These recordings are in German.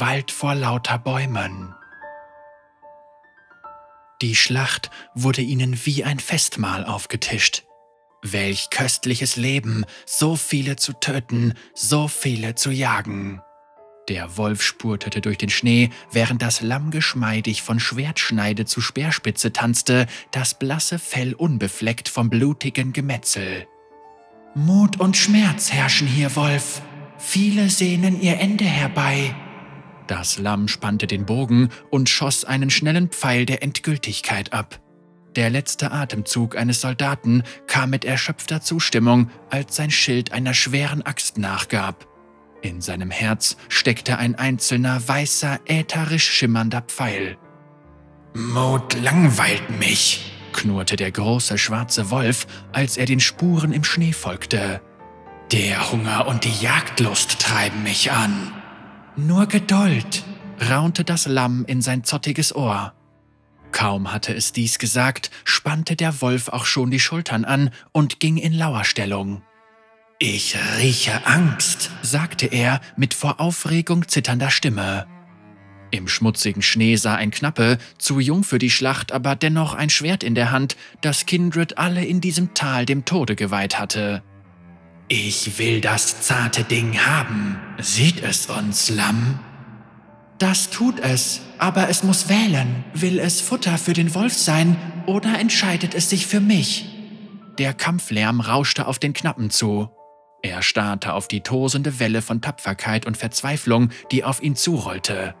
Wald vor lauter Bäumen. Die Schlacht wurde ihnen wie ein Festmahl aufgetischt. Welch köstliches Leben, so viele zu töten, so viele zu jagen. Der Wolf spurtete durch den Schnee, während das Lamm geschmeidig von Schwertschneide zu Speerspitze tanzte, das blasse Fell unbefleckt vom blutigen Gemetzel. Mut und Schmerz herrschen hier, Wolf. Viele sehnen ihr Ende herbei. Das Lamm spannte den Bogen und schoss einen schnellen Pfeil der Endgültigkeit ab. Der letzte Atemzug eines Soldaten kam mit erschöpfter Zustimmung, als sein Schild einer schweren Axt nachgab. In seinem Herz steckte ein einzelner weißer, ätherisch schimmernder Pfeil. Mut langweilt mich, knurrte der große schwarze Wolf, als er den Spuren im Schnee folgte. Der Hunger und die Jagdlust treiben mich an. Nur Geduld, raunte das Lamm in sein zottiges Ohr. Kaum hatte es dies gesagt, spannte der Wolf auch schon die Schultern an und ging in Lauerstellung. Ich rieche Angst, sagte er mit vor Aufregung zitternder Stimme. Im schmutzigen Schnee sah ein Knappe, zu jung für die Schlacht, aber dennoch ein Schwert in der Hand, das Kindred alle in diesem Tal dem Tode geweiht hatte. Ich will das zarte Ding haben. Sieht es uns, Lamm? Das tut es, aber es muss wählen. Will es Futter für den Wolf sein oder entscheidet es sich für mich? Der Kampflärm rauschte auf den Knappen zu. Er starrte auf die tosende Welle von Tapferkeit und Verzweiflung, die auf ihn zurollte.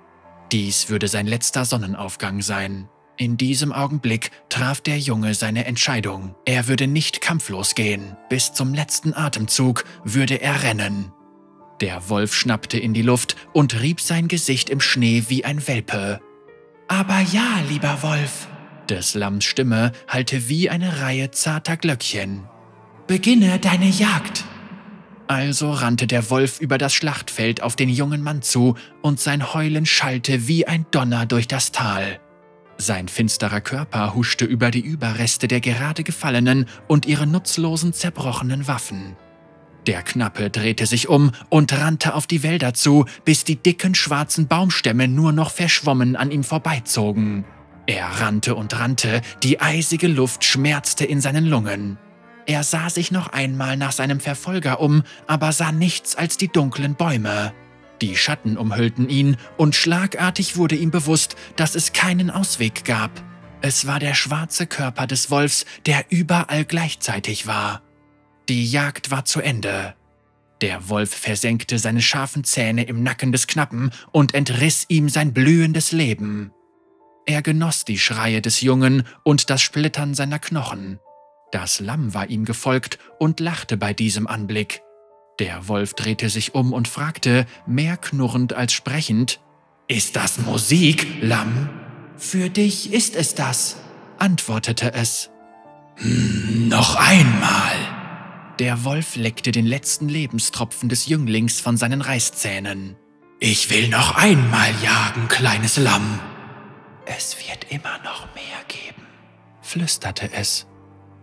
Dies würde sein letzter Sonnenaufgang sein. In diesem Augenblick traf der Junge seine Entscheidung. Er würde nicht kampflos gehen. Bis zum letzten Atemzug würde er rennen. Der Wolf schnappte in die Luft und rieb sein Gesicht im Schnee wie ein Welpe. Aber ja, lieber Wolf. Des Lamms Stimme hallte wie eine Reihe zarter Glöckchen. Beginne deine Jagd. Also rannte der Wolf über das Schlachtfeld auf den jungen Mann zu, und sein Heulen schallte wie ein Donner durch das Tal. Sein finsterer Körper huschte über die Überreste der gerade Gefallenen und ihre nutzlosen, zerbrochenen Waffen. Der Knappe drehte sich um und rannte auf die Wälder zu, bis die dicken schwarzen Baumstämme nur noch verschwommen an ihm vorbeizogen. Er rannte und rannte, die eisige Luft schmerzte in seinen Lungen. Er sah sich noch einmal nach seinem Verfolger um, aber sah nichts als die dunklen Bäume. Die Schatten umhüllten ihn, und schlagartig wurde ihm bewusst, dass es keinen Ausweg gab. Es war der schwarze Körper des Wolfs, der überall gleichzeitig war. Die Jagd war zu Ende. Der Wolf versenkte seine scharfen Zähne im Nacken des Knappen und entriss ihm sein blühendes Leben. Er genoss die Schreie des Jungen und das Splittern seiner Knochen. Das Lamm war ihm gefolgt und lachte bei diesem Anblick. Der Wolf drehte sich um und fragte, mehr knurrend als sprechend, Ist das Musik, Lamm? Für dich ist es das, antwortete es. Hm, noch einmal. Der Wolf leckte den letzten Lebenstropfen des Jünglings von seinen Reißzähnen. Ich will noch einmal jagen, kleines Lamm. Es wird immer noch mehr geben, flüsterte es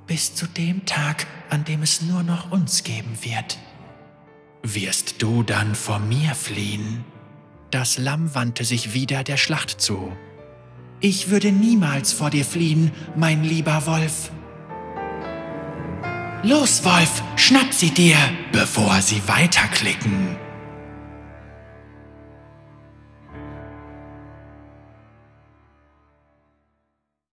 bis zu dem Tag, an dem es nur noch uns geben wird. Wirst du dann vor mir fliehen? Das Lamm wandte sich wieder der Schlacht zu. Ich würde niemals vor dir fliehen, mein lieber Wolf. Los, Wolf, schnapp sie dir, bevor sie weiterklicken.